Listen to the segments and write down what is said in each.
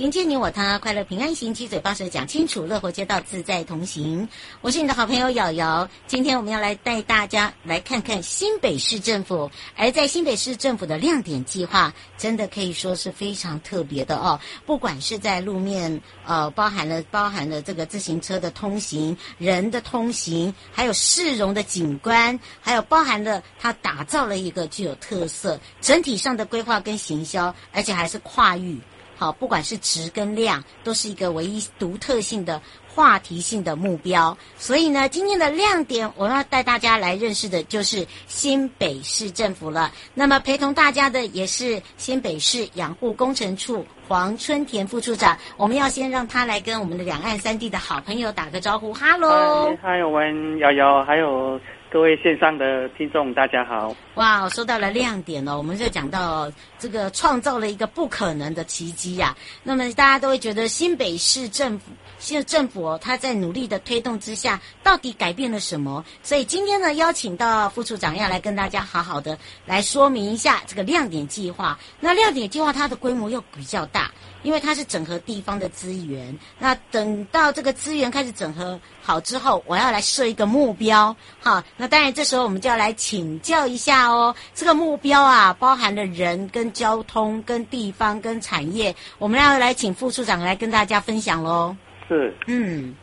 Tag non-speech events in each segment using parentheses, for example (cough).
迎接你我他，快乐平安行，七嘴八舌讲清楚，乐活街道自在同行。我是你的好朋友瑶瑶，今天我们要来带大家来看看新北市政府。而在新北市政府的亮点计划，真的可以说是非常特别的哦。不管是在路面，呃，包含了包含了这个自行车的通行、人的通行，还有市容的景观，还有包含了它打造了一个具有特色、整体上的规划跟行销，而且还是跨域。好，不管是值跟量，都是一个唯一独特性的话题性的目标。所以呢，今天的亮点，我要带大家来认识的就是新北市政府了。那么陪同大家的也是新北市养护工程处黄春田副处长。我们要先让他来跟我们的两岸三地的好朋友打个招呼，哈喽，嗨，我们瑶瑶，还有。各位线上的听众，大家好！哇，说到了亮点哦，我们就讲到这个创造了一个不可能的奇迹呀、啊。那么大家都会觉得新北市政府，现政府哦，他在努力的推动之下，到底改变了什么？所以今天呢，邀请到副处长要来跟大家好好的来说明一下这个亮点计划。那亮点计划它的规模又比较大。因为它是整合地方的资源，那等到这个资源开始整合好之后，我要来设一个目标，好，那当然这时候我们就要来请教一下哦，这个目标啊，包含了人跟交通跟地方跟产业，我们要来请副处长来跟大家分享喽。是，嗯，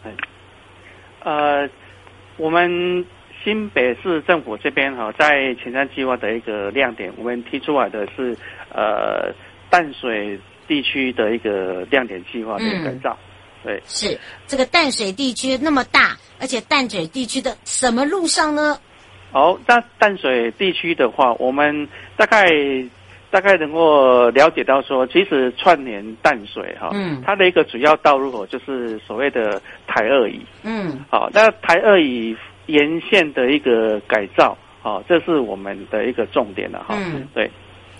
呃，我们新北市政府这边哈，在前瞻计划的一个亮点，我们提出来的是呃淡水。地区的一个亮点计划的改造，嗯、对，是这个淡水地区那么大，而且淡水地区的什么路上呢？好，那淡水地区的话，我们大概大概能够了解到说，其实串联淡水哈，嗯，它的一个主要道路口就是所谓的台二乙，嗯，好，那台二乙沿线的一个改造，好，这是我们的一个重点了哈，嗯，对。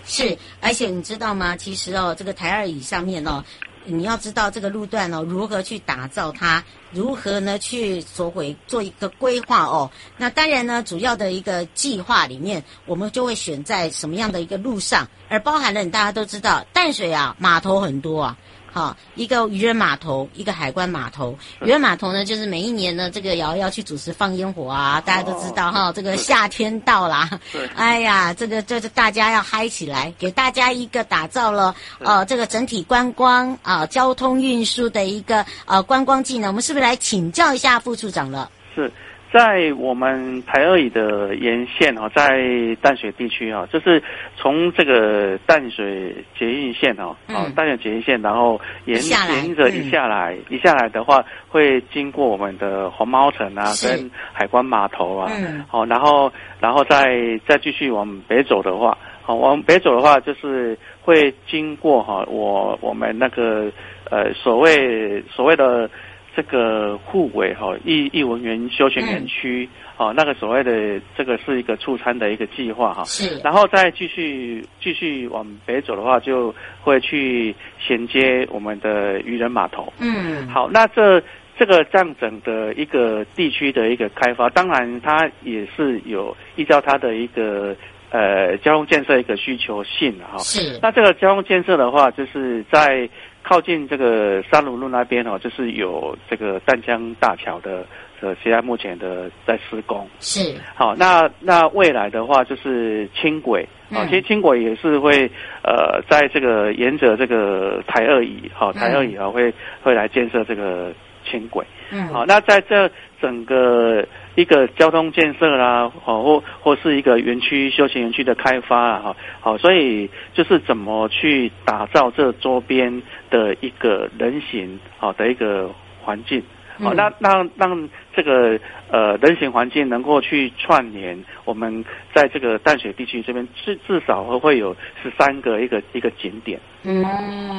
是，而且你知道吗？其实哦，这个台二乙上面哦，你要知道这个路段哦，如何去打造它，如何呢去所回做一个规划哦。那当然呢，主要的一个计划里面，我们就会选在什么样的一个路上，而包含了大家都知道，淡水啊码头很多啊。好，一个渔人码头，一个海关码头。渔人码头呢，就是每一年呢，这个瑶要要去主持放烟火啊，大家都知道哈。这个夏天到啦，哎呀，这个就是大家要嗨起来，给大家一个打造了呃这个整体观光啊、呃、交通运输的一个呃观光技能。我们是不是来请教一下副处长了？是。在我们台二乙的沿线哈，在淡水地区哈，就是从这个淡水捷运线哈，啊淡水捷运线，然后沿沿着一下来，一下来的话，会经过我们的红毛城啊，跟海关码头啊，好，然后然后再再继续往北走的话，好，往北走的话，就是会经过哈，我我们那个呃所谓所谓的。这个护尾哈艺艺文园休闲园区，哦，那个所谓的这个是一个促餐的一个计划哈，是，然后再继续继续往北走的话，就会去衔接我们的渔人码头。嗯，好，那这这个这样整的一个地区的一个开发，当然它也是有依照它的一个呃交通建设一个需求性哈。是。那这个交通建设的话，就是在靠近这个三鲁路那边哦，就是有这个淡江大桥的呃，现在目前的在施工。是。好，那那未来的话就是轻轨。啊，其实轻轨也是会呃，在这个沿着这个台二乙，好，台二乙啊会会来建设这个。轻轨，嗯，好，那在这整个一个交通建设啦，好，或或是一个园区休闲园区的开发啊，哈，好，所以就是怎么去打造这周边的一个人行好的一个环境。好，那让让这个呃人行环境能够去串联，我们在这个淡水地区这边至至少会会有十三个一个一个景点。嗯，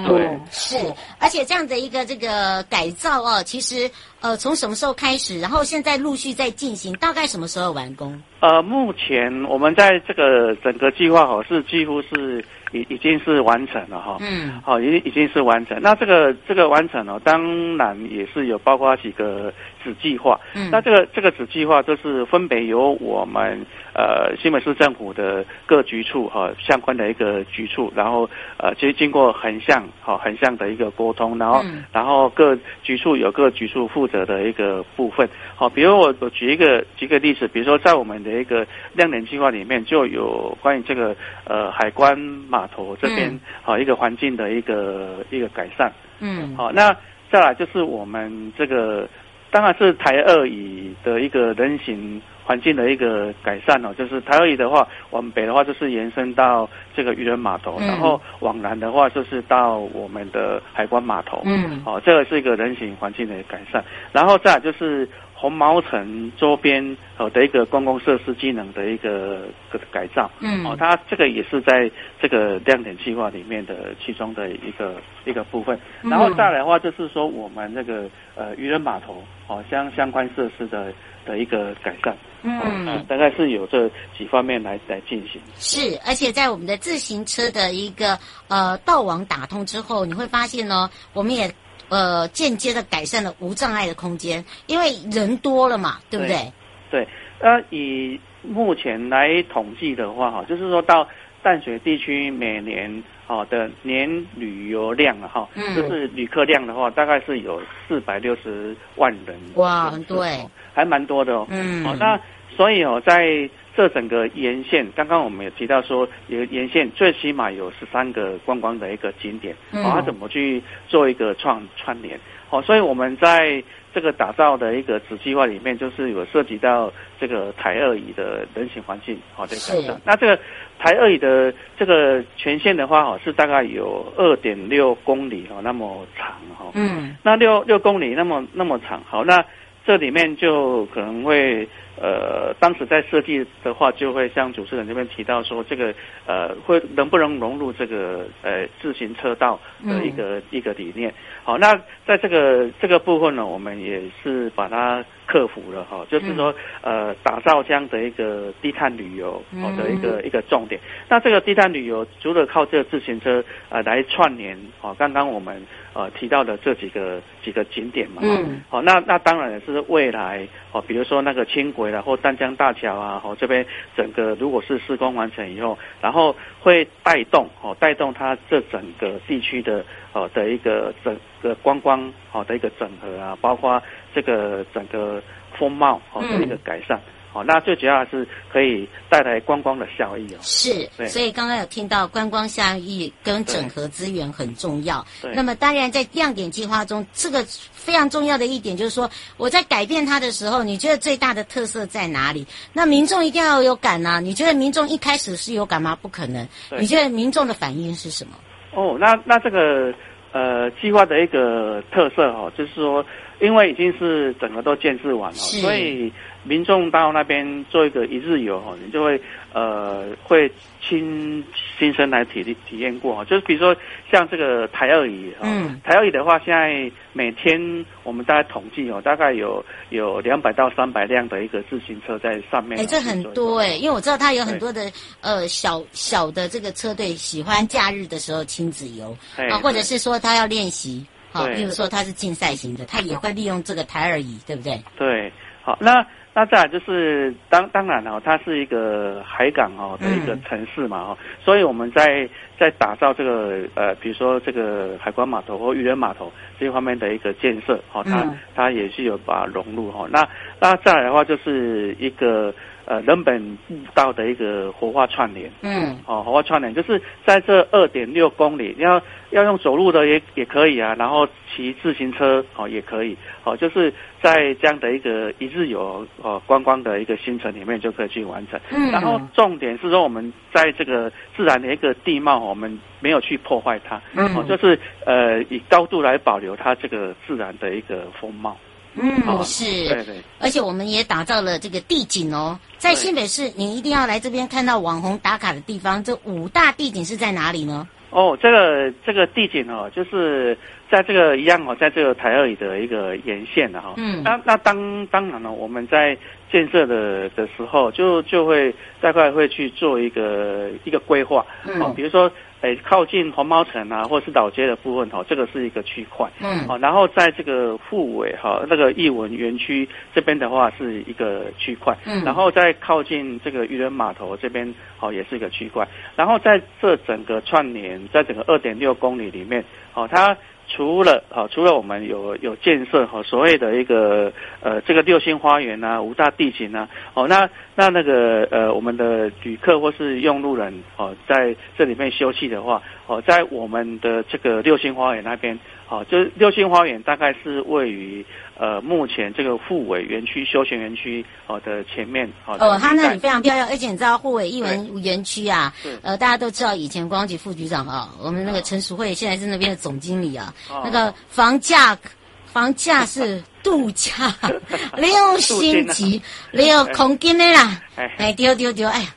对，是，而且这样的一个这个改造哦，其实呃从什么时候开始，然后现在陆续在进行，大概什么时候完工？呃，目前我们在这个整个计划哦是几乎是。已已经是完成了哈，嗯，好，已已经是完成。那这个这个完成了，当然也是有包括几个子计划。嗯，那这个这个子计划就是分别由我们呃新北市政府的各局处哈相关的一个局处，然后呃其实经过横向哈横向的一个沟通，然后、嗯、然后各局处有各局处负责的一个部分。好，比如我我举一个举个例子，比如说在我们的一个亮点计划里面就有关于这个呃海关码头这边好一个环境的一个一个改善，嗯，好，那再来就是我们这个当然是台二乙的一个人行环境的一个改善哦，就是台二乙的话，往北的话就是延伸到这个渔人码头，然后往南的话就是到我们的海关码头，嗯，好，这个是一个人行环境的改善，然后再就是。红毛城周边呃的一个公共设施机能的一个个改造，嗯，哦，它这个也是在这个亮点计划里面的其中的一个一个部分。然后再来的话，就是说我们那个呃渔人码头哦相相关设施的的一个改善，嗯，呃、大概是有这几方面来来进行。是，而且在我们的自行车的一个呃道网打通之后，你会发现呢，我们也。呃，间接的改善了无障碍的空间，因为人多了嘛，对不对？对，呃，以目前来统计的话，哈，就是说到淡水地区每年哈的年旅游量啊，哈，嗯，就是旅客量的话，大概是有四百六十万人。哇，很多哎，还蛮多的哦。嗯，好，那所以哦，在这整个沿线，刚刚我们也提到说，有沿线最起码有十三个观光的一个景点，哦，它怎么去做一个串串联？哦，所以我们在这个打造的一个子计划里面，就是有涉及到这个台二乙的人行环境，好的改善。那这个台二乙的这个全线的话，哦，是大概有二点六公里哦，那么长哈。嗯。那六六公里那么那么长，好，那这里面就可能会。呃，当时在设计的话，就会像主持人这边提到说，这个呃，会能不能融入这个呃自行车道的一个、嗯、一个理念？好，那在这个这个部分呢，我们也是把它克服了哈，就是说呃，打造这样的一个低碳旅游好的一个、嗯、一个重点。那这个低碳旅游除了靠这个自行车呃来串联，哦，刚刚我们呃提到的这几个几个景点嘛，嗯，好，那那当然也是未来哦，比如说那个轻轨。然或丹江大桥啊，哦，这边整个如果是施工完成以后，然后会带动哦，带动它这整个地区的哦的一个整个观光哦的一个整合啊，包括这个整个风貌哦的一个改善。嗯哦，那最主要是可以带来观光的效益哦。是，所以刚刚有听到观光效益跟整合资源很重要。对。那么当然在亮点计划中，这个非常重要的一点就是说，我在改变它的时候，你觉得最大的特色在哪里？那民众一定要有感呐、啊。你觉得民众一开始是有感吗？不可能。你觉得民众的反应是什么？哦，那那这个呃计划的一个特色哦，就是说，因为已经是整个都建设完了，所以。民众到那边做一个一日游哈，你就会呃会亲亲身来体体验过哈。就是比如说像这个台二乙，嗯，台二椅的话，现在每天我们大概统计哦，大概有有两百到三百辆的一个自行车在上面。哎，这很多哎，因为我知道他有很多的呃小小的这个车队喜欢假日的时候亲子游啊，或者是说他要练习。好，比如说他是竞赛型的，他也会利用这个台二椅，对不对？对，好，那那再来就是当当然哦，它是一个海港哦的一个城市嘛哦，嗯、所以我们在在打造这个呃，比如说这个海关码头或渔人码头这一方面的一个建设哦，它、嗯、它也是有把它融入哈、哦。那那再来的话就是一个。呃，人本步道的一个活化串联，嗯，哦，活化串联就是在这二点六公里，要要用走路的也也可以啊，然后骑自行车哦也可以，哦，就是在这样的一个一日游哦观光的一个行程里面就可以去完成。嗯，然后重点是说我们在这个自然的一个地貌，我们没有去破坏它，嗯，哦，就是呃以高度来保留它这个自然的一个风貌。嗯，哦、是，对对，而且我们也打造了这个地景哦，在新北市，你一定要来这边看到网红打卡的地方。这五大地景是在哪里呢？哦，这个这个地景哦，就是在这个一样哦，在这个台二里的一个沿线的哈。嗯，那那当当然了，我们在建设的的时候，就就会大概会去做一个一个规划，嗯、哦，比如说。诶，靠近黄毛城啊，或者是老街的部分哈，这个是一个区块。嗯，哦，然后在这个富尾哈那个艺文园区这边的话是一个区块。嗯，然后在靠近这个渔人码头这边，好，也是一个区块。然后在这整个串联，在整个二点六公里里面，好，它。除了啊，除了我们有有建设哈，所谓的一个呃这个六星花园啊，五大地景啊，哦，那那那个呃我们的旅客或是用路人哦，在这里面休息的话，哦，在我们的这个六星花园那边。哦，就六星花园大概是位于呃目前这个护尾园区休闲园区哦的前面哦。哦，它那里非常漂亮，而且你知道护尾艺文园区啊，呃，大家都知道以前观光局副局长啊，我们那个陈淑慧现在是那边的总经理啊，哦、那个房价房价是度假 (laughs) 六星级六空间的啦，哎丢丢丢，哎呀。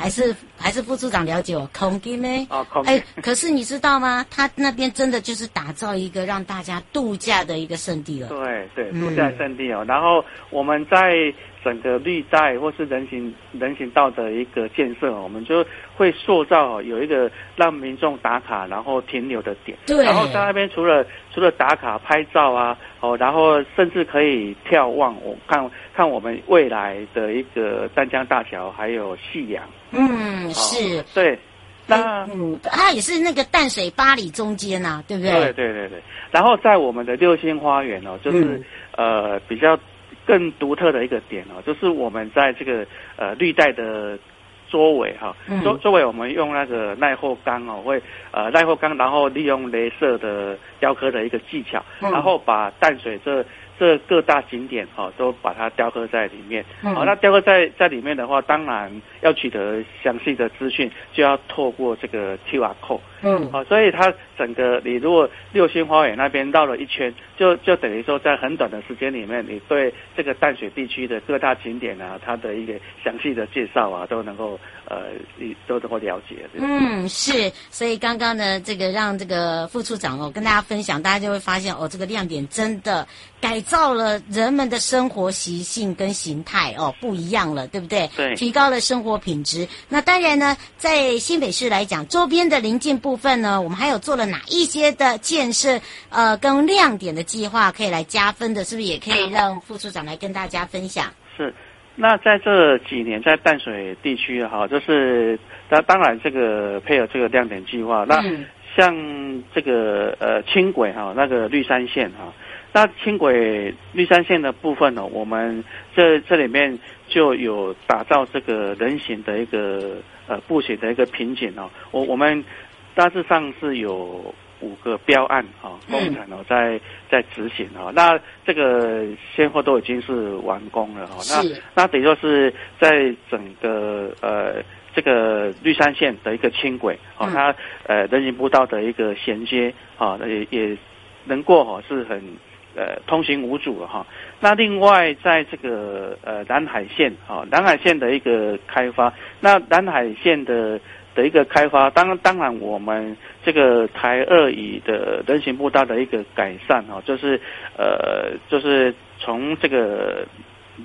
还是还是副处长了解我，空间呢？哎，可是你知道吗？他那边真的就是打造一个让大家度假的一个圣地了。对对，度假圣地哦。嗯、然后我们在整个绿带或是人行人行道的一个建设，我们就会塑造有一个让民众打卡然后停留的点。对。然后在那边除了除了打卡拍照啊，哦，然后甚至可以眺望我看看我们未来的一个淡江大桥，还有夕阳。嗯，是、哦、对，那嗯，它也是那个淡水巴里中间呐、啊，对不对？对对对对。然后在我们的六星花园哦，就是、嗯、呃比较更独特的一个点哦，就是我们在这个呃绿带的周围哈，周周围我们用那个耐候钢哦，会呃耐候钢，然后利用镭射的雕刻的一个技巧，嗯、然后把淡水这。这各大景点哦，都把它雕刻在里面。好，那雕刻在在里面的话，当然要取得详细的资讯，就要透过这个 QR code。嗯，好，所以它整个你如果六星花园那边绕了一圈，就就等于说在很短的时间里面，你对这个淡水地区的各大景点啊，它的一个详细的介绍啊，都能够呃，你都能够了解。嗯，是。所以刚刚呢，这个让这个副处长哦跟大家分享，大家就会发现哦，这个亮点真的改造了人们的生活习性跟形态哦，不一样了，对不对？对。提高了生活品质。那当然呢，在新北市来讲，周边的邻近部。部分呢，我们还有做了哪一些的建设？呃，跟亮点的计划可以来加分的，是不是也可以让副处长来跟大家分享？是。那在这几年，在淡水地区哈，就是当当然这个配合这个亮点计划，那像这个呃轻轨哈，那个绿山线哈，那轻轨绿山线的部分呢，我们这这里面就有打造这个人行的一个呃步行的一个瓶颈哦，我我们。大致上是有五个标案哈，工程哦在在执行哈，那这个现货都已经是完工了哈，那那等于说是在整个呃这个绿山线的一个轻轨哦，它呃人行步道的一个衔接哦，也也能过哈，是很呃通行无阻了哈。那另外在这个呃南海线哈，南海线的一个开发，那南海线的。的一个开发，当当然我们这个台二乙的人行步道的一个改善哈，就是呃，就是从这个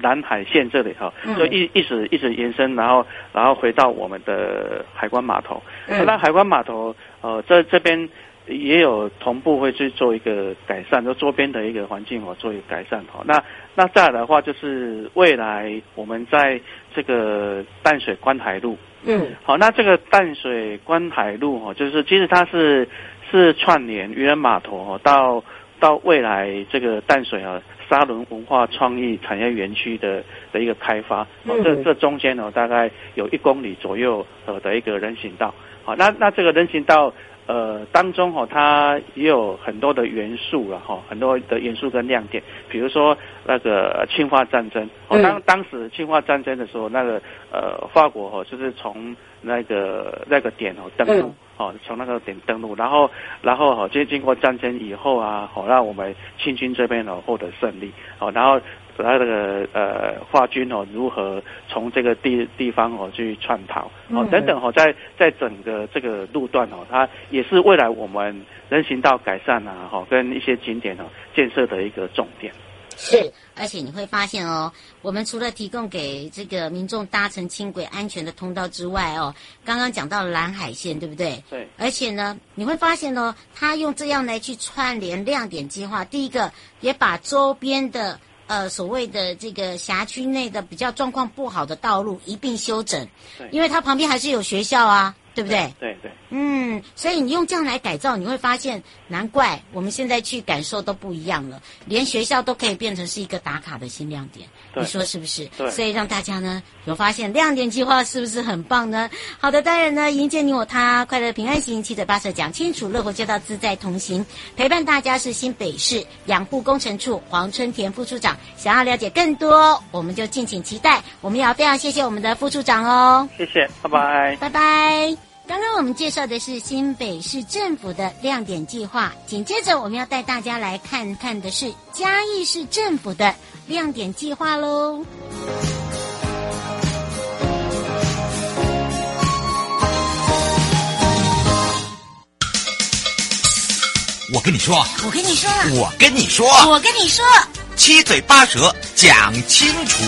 南海线这里哈，就一一直一直延伸，然后然后回到我们的海关码头。那海关码头呃，这这边也有同步会去做一个改善，就周边的一个环境哦，做一个改善哈。那那再来的话，就是未来我们在这个淡水观海路，嗯，好，那这个淡水观海路哦，就是其实它是是串联渔人码头哦，到到未来这个淡水啊沙仑文化创意产业园区的的一个开发，哦，这这中间呢大概有一公里左右呃的一个人行道，好，那那这个人行道。呃，当中哈、哦，它也有很多的元素了哈，很多的元素跟亮点，比如说那个侵华战争，哦，当当时侵华战争的时候，那个呃，法国哈、哦，就是从那个那个点哦登陆，哦，从那个点登陆，然后然后哈，就经过战争以后啊，好让我们清军这边呢获得胜利，哦，然后。他这个呃，华军哦，如何从这个地地方哦去串逃哦等等哦，在在整个这个路段哦，它也是未来我们人行道改善啊，哈，跟一些景点哦建设的一个重点。是，而且你会发现哦，我们除了提供给这个民众搭乘轻轨安全的通道之外哦，刚刚讲到蓝海线，对不对？对。而且呢，你会发现哦，他用这样来去串联亮点计划，第一个也把周边的。呃，所谓的这个辖区内的比较状况不好的道路一并修整，因为它旁边还是有学校啊。对不对？对对，对，嗯，所以你用这样来改造，你会发现，难怪我们现在去感受都不一样了，连学校都可以变成是一个打卡的新亮点，你说是不是？对，所以让大家呢有发现亮点计划是不是很棒呢？好的，当然呢，迎接你我他，快乐平安行，七嘴八舌讲清楚，乐活街道自在同行，陪伴大家是新北市养护工程处黄春田副处长。想要了解更多，我们就敬请期待。我们也要非常谢谢我们的副处长哦，谢谢，拜拜，拜拜。刚刚我们介绍的是新北市政府的亮点计划，紧接着我们要带大家来看看的是嘉义市政府的亮点计划喽。我跟你说，我跟你说，我跟你说，我跟你说，七嘴八舌讲清楚。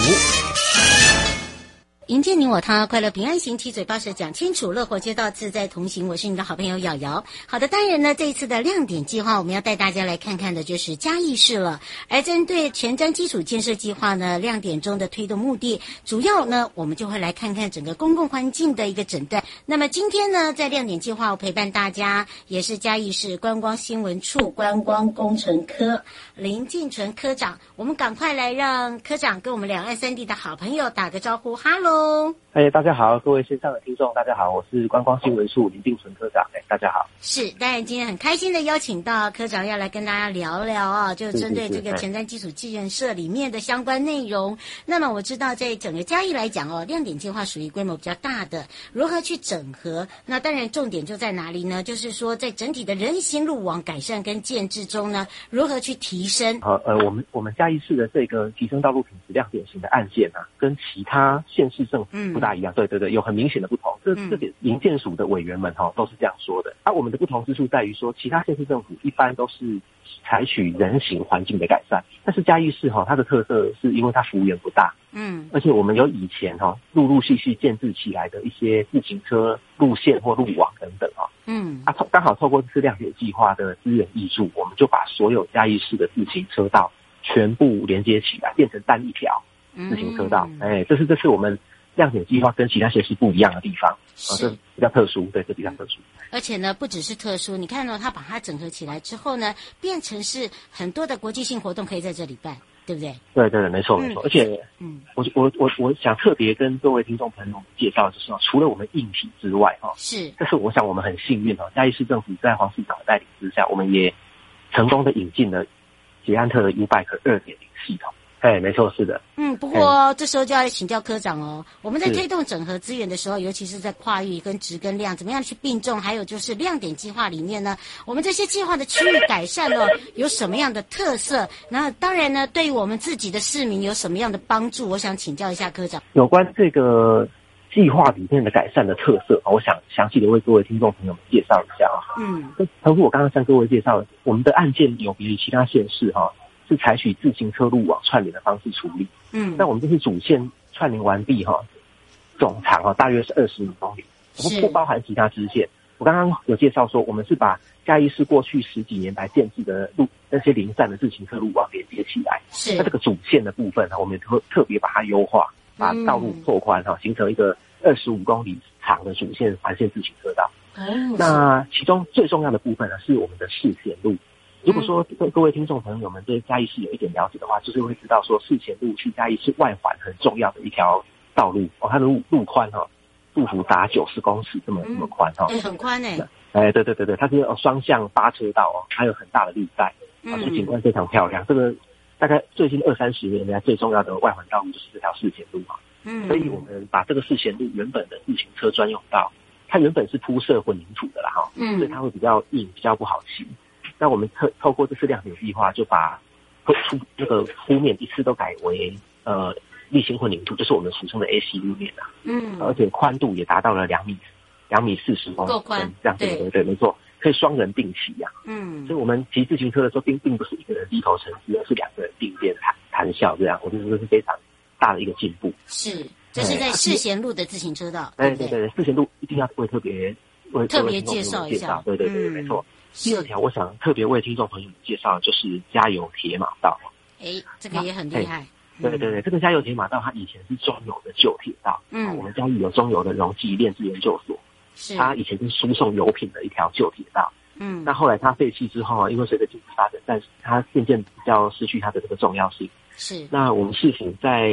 迎接你我他，快乐平安行，七嘴八舌讲清楚，乐活街道自在同行。我是你的好朋友瑶瑶。好的，当然呢，这一次的亮点计划，我们要带大家来看看的就是嘉义市了。而针对前瞻基础建设计划呢，亮点中的推动目的，主要呢，我们就会来看看整个公共环境的一个诊断。那么今天呢，在亮点计划，我陪伴大家也是嘉义市观光新闻处观光工程科林进纯科长。我们赶快来让科长跟我们两岸三地的好朋友打个招呼，哈喽。哎，大家好，各位线上的听众，大家好，我是观光新闻处林定纯科长。哎，大家好。是，当然今天很开心的邀请到科长要来跟大家聊聊啊，就针对这个前瞻基础建设里面的相关内容。那么我知道，在整个嘉义来讲哦，亮点计划属于规模比较大的，如何去整合？那当然重点就在哪里呢？就是说，在整体的人行路网改善跟建制中呢，如何去提升？呃呃，我们我们嘉义市的这个提升道路品质亮点型的案件啊，跟其他县市政府不大一样。嗯、对对对，有很明显的不同。这这点营建署的委员们哈、哦、都是这样说的。而、啊、我们的不同之处在于说，其他县市政府一般都是采取人行环境的改善，但是嘉义市哈、哦，它的特色是因为它幅员不大，嗯，而且我们有以前哈、哦、陆陆续续建制起来的一些自行车路线或路网等等啊、哦，嗯，啊，刚好透过这次亮点计划的资源挹注，我们就把所有嘉义市的自行车道全部连接起来，变成单一条自行车道。哎、嗯，这是这是我们。亮点计划跟其他县市不一样的地方，啊，这比较特殊，对，这比较特殊。而且呢，不只是特殊，你看到它把它整合起来之后呢，变成是很多的国际性活动可以在这里办，对不对？对对对，没错没错。而且，嗯，我我我我想特别跟各位听众朋友介绍，就是说，除了我们硬体之外，哈，是，但是我想我们很幸运哦，嘉义市政府在黄市长的带领之下，我们也成功的引进了捷安特的 U-Bike 二点零系统。哎，没错，是的。嗯，不过这时候就要请教科长哦。我们在推动整合资源的时候，尤其是在跨域跟质跟量，怎么样去并重？还有就是亮点计划里面呢，我们这些计划的区域改善呢，有什么样的特色？那当然呢，对于我们自己的市民有什么样的帮助？我想请教一下科长。有关这个计划里面的改善的特色，我想详细的为各位听众朋友们介绍一下啊。嗯，包括我刚刚向各位介绍，我们的案件有别于其他县市哈。是采取自行车路网串联的方式处理。嗯，那我们这次主线串联完毕哈，总长哈大约是二十五公里，我们不包含其他支线。我刚刚有介绍说，我们是把嘉义市过去十几年来建置的路那些零散的自行车路网连接起来。是。那这个主线的部分呢，我们特特别把它优化，把道路拓宽哈，形成一个二十五公里长的主线环线自行车道。嗯。那其中最重要的部分呢，是我们的市线路。如果说各各位听众朋友们对嘉义市有一点了解的话，就是会知道说市前路去嘉义市外环很重要的一条道路哦，它的路路宽哈。路幅达九十公尺，这么这么宽哈，哎，很宽哎，哎，对对对对，它是双向八车道哦，还有很大的绿带，啊，这景观非常漂亮。这个大概最近二三十年来最重要的外环道路就是这条市前路嘛，嗯，所以我们把这个市前路原本的自行车专用道，它原本是铺设混凝土的啦哈，嗯，所以它会比较硬，比较不好骑。那我们透透过这次亮点计划，就把铺那个铺面一次都改为呃。沥青混凝土就是我们俗称的 AC 路面啊，嗯，而且宽度也达到了两米，两米四十公分，够宽，这样子，对对对，没错，可以双人并骑呀，嗯，所以我们骑自行车的时候，并并不是一个人低头沉思，而是两个人并肩谈谈笑这样，我觉得这是非常大的一个进步。是，这是在世贤路的自行车道，哎，对对对，世贤路一定要会特别会特别介绍一下，对对对，没错。第二条，我想特别为听众朋友们介绍的就是加油铁马道，哎，这个也很厉害。对对对，这个加油铁马道它以前是中油的旧铁道，嗯，我们嘉义有中油的溶剂炼制研究所，是它以前是输送油品的一条旧铁道，嗯，那后来它废弃之后啊，因为随着经济发展，但是它渐渐比较失去它的这个重要性，是。那我们市府在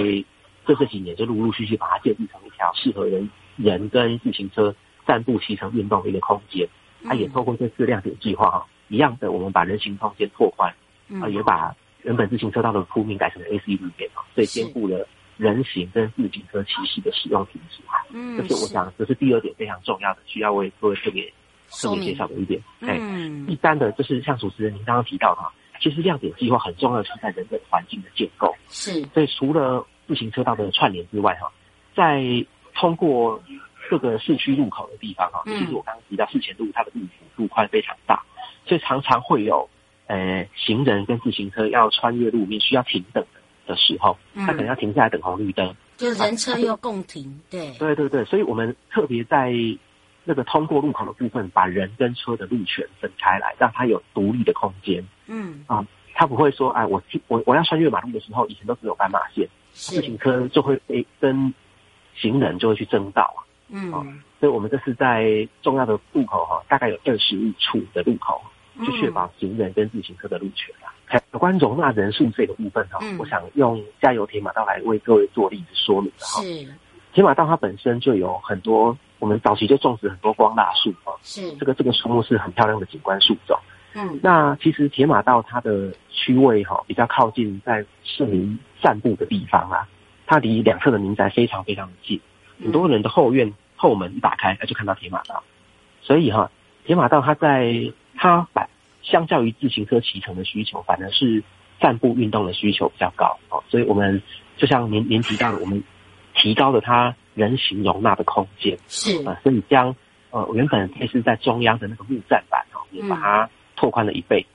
这这几年就陆陆续续把它建立成一条适合人人跟自行车散步、骑乘、运动的一个空间，它也透过这次亮点计划哈，一样的，我们把人行空间拓宽，啊，也把。原本自行车道的铺面改成了 AC 路面嘛，所以兼顾了人行跟自行车骑士的使用品质。嗯，这是我想这是第二点非常重要的，需要为各位特别特别介绍的一点。嗯，第三的就是像主持人您刚刚提到的，其实亮点计划很重要的是在人本环境的建构。是，所以除了自行车道的串联之外，哈，在通过各个市区路口的地方，哈，其实我刚刚提到市前路它的路幅路宽非常大，所以常常会有。呃，行人跟自行车要穿越路面需要停等的时候，他可能要停下来等红绿灯，就人车又共停，对，对对对，所以我们特别在那个通过路口的部分，把人跟车的路权分开来，让它有独立的空间。嗯啊，他不会说，哎，我我我要穿越马路的时候，以前都只有斑马线，自行车就会被跟行人就会去争道啊。嗯，所以我们这是在重要的路口哈，大概有二十五处的路口。去确保行人跟自行车的路权啊。有关容纳人数这个部分哈，嗯、我想用加油铁马道来为各位做例子说明的哈。是，铁马道它本身就有很多，我们早期就种植很多光蜡树啊。是，这个这个树木是很漂亮的景观树种。嗯，那其实铁马道它的区位哈，比较靠近在市民散步的地方啊，它离两侧的民宅非常非常的近，很多人的后院后门一打开，那就看到铁马道。所以哈，铁马道它在它反相较于自行车骑乘的需求，反而是散步运动的需求比较高。哦，所以我们就像您您提到的，我们提高了它人行容纳的空间，是。啊，所以将呃原本配置在中央的那个木栈板哦，也把它拓宽了一倍，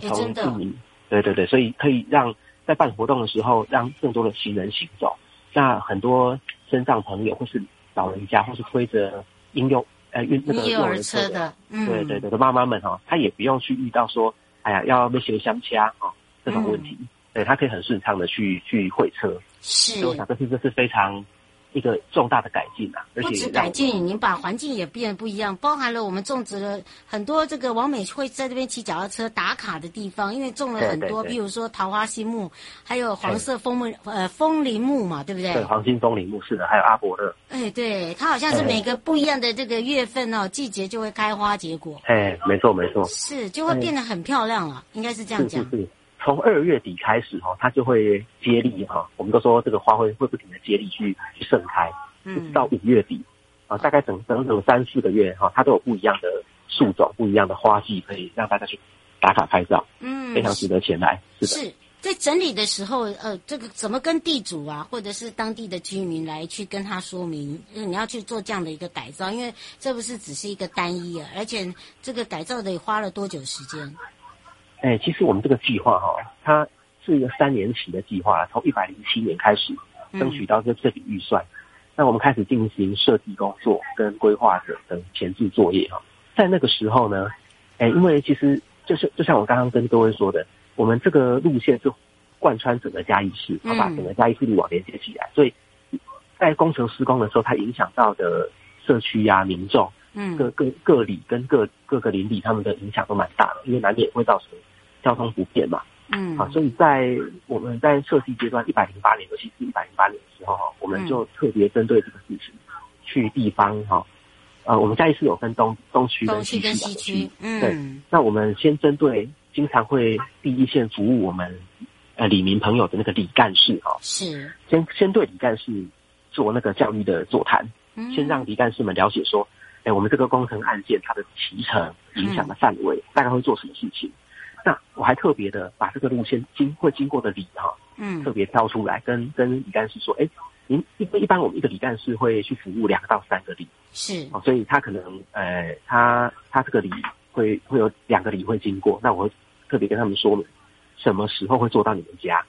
从四米，对对对，所以可以让在办活动的时候，让更多的行人行走，那很多身上朋友或是老人家或是推着婴幼。呃，运那个幼儿车的，嗯，对对对的妈妈们哈，她也不用去遇到说，哎呀，要被修相掐啊这种问题，嗯、对，她可以很顺畅的去去会车，是，所以我想这是这是非常。一个重大的改进啊，而且不止改进，您把环境也变得不一样，包含了我们种植了很多这个王美会在这边骑脚踏车打卡的地方，因为种了很多，比如说桃花心木，还有黄色枫木呃枫林木嘛，对不对？对，黄金枫林木是的，还有阿伯勒。哎，对，它好像是每个不一样的这个月份哦，季节就会开花结果。哎，没错没错，是就会变得很漂亮了，应该是这样讲。是是是。从二月底开始哈，它就会接力哈。我们都说这个花会会不停的接力去去盛开，一直到五月底啊，大概整整整三四个月哈，它都有不一样的树种、不一样的花季，可以让大家去打卡拍照，嗯，非常值得前来。是的，是在整理的时候，呃，这个怎么跟地主啊，或者是当地的居民来去跟他说明，你要去做这样的一个改造，因为这不是只是一个单一啊，而且这个改造得花了多久时间？哎，其实我们这个计划哈，它是一个三年期的计划，从一百零七年开始争取到这这笔预算，那我们开始进行设计工作跟规划的等前置作业哈。在那个时候呢，哎，因为其实就是就像我刚刚跟各位说的，我们这个路线是贯穿整个嘉义市，把整个嘉义市路网连接起来，所以在工程施工的时候，它影响到的社区呀、啊、民众，嗯，各各各里跟各各个邻里，他们的影响都蛮大的，因为难免会造成交通不便嘛。嗯，好，所以在我们在设计阶段一百零八年，尤其是一百零八年的时候哈，我们就特别针对这个事情，去地方哈，呃，我们嘉义市有分东东区跟西区两个区，嗯，对，那我们先针对经常会第一线服务我们呃李民朋友的那个李干事哈，是，先先对李干事做那个教育的座谈，嗯。先让李干事们了解说，哎，我们这个工程案件它的提成、影响的范围，大概会做什么事情。那我还特别的把这个路线经会经过的里哈，嗯，特别挑出来跟跟李干事说，哎，您因为一般我们一个李干事会去服务两到三个里，是，哦，所以他可能呃，他他这个里会会有两个里会经过，那我会特别跟他们说明什么时候会做到你们家，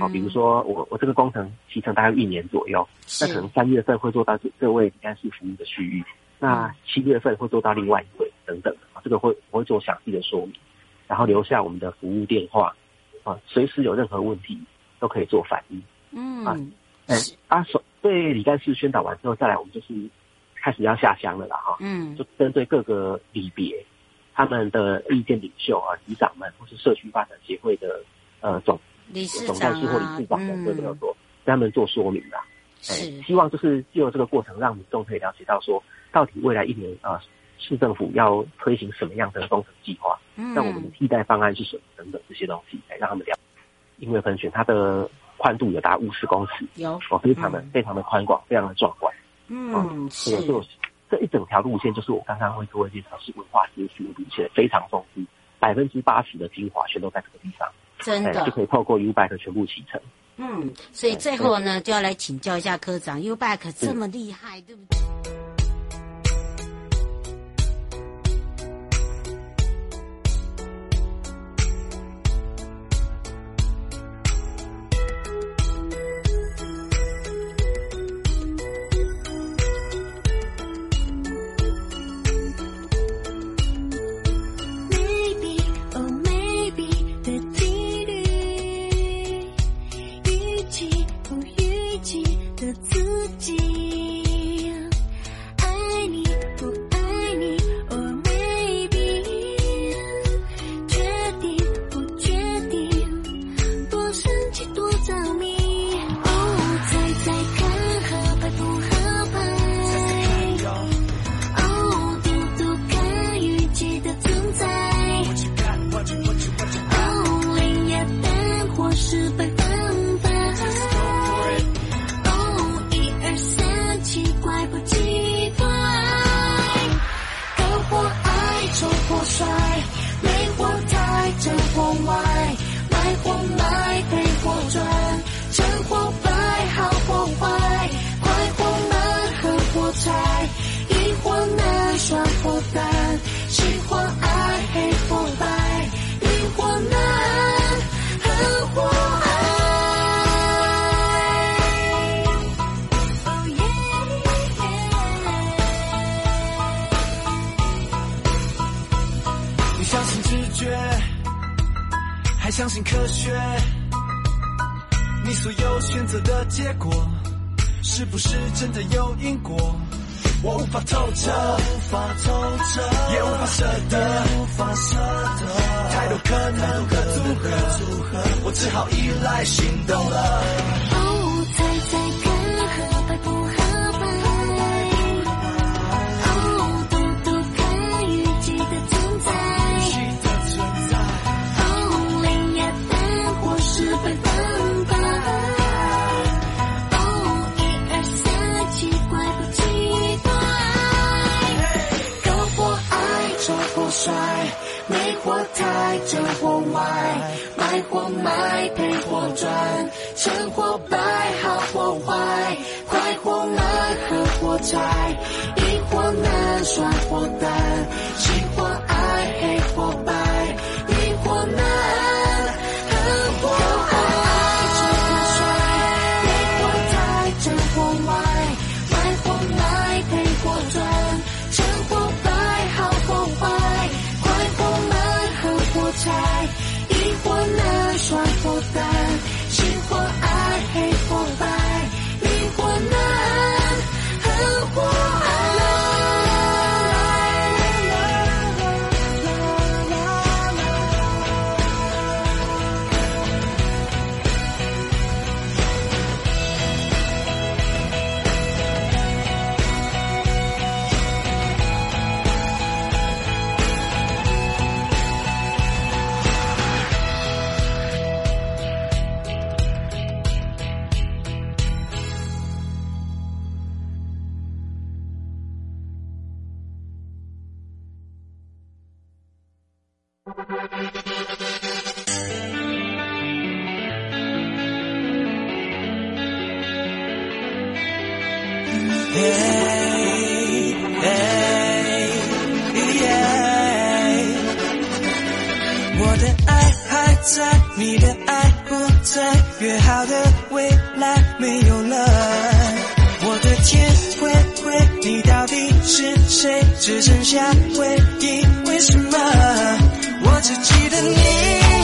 哦，比如说我我这个工程提成大概一年左右，那可能三月份会做到这这位李干事服务的区域，那七月份会做到另外一位等等，啊，这个会我会做详细的说明。然后留下我们的服务电话，啊，随时有任何问题都可以做反应。嗯，啊，哎，啊，所对李干事宣导完之后，再来我们就是开始要下乡了啦，哈。嗯，就针对各个里别他们的意见领袖啊、里长们，或是社区发展协会的呃总理事长、啊、总干事或理事长们，都要做跟他们做说明啦。是，希望就是借由这个过程，让民众可以了解到说，到底未来一年啊。市政府要推行什么样的工程计划？嗯，那我们的替代方案是什么？等等这些东西，来让他们了解。因为分选它的宽度有达五十公尺，有哦，非常的、嗯、非常的宽广，非常的壮观。嗯，嗯是。这这一整条路线就是我刚刚会各位介绍是文化街区的路线，非常丰富，百分之八十的精华全都在这个地方，真的就可以透过 U-Bike 全部启程。嗯，所以最后呢，就要来请教一下科长，U-Bike 这么厉害，对不对？相信直觉，还相信科学，你所有选择的结果，是不是真的有因果？我无法透彻，无法透彻，也无法舍得，也无法舍得，太多可能的组合，组合，我只好依赖行动了。哦，猜猜看。真或坏，买或卖，赔或赚，成或败，好或坏，快或慢，合或拆，一或难，双或 Hey, hey, yeah. 我的爱还在，你的爱不在，约好的未来没有了。我的天灰灰，你到底是谁？只剩下回忆，为什么？我只记得你。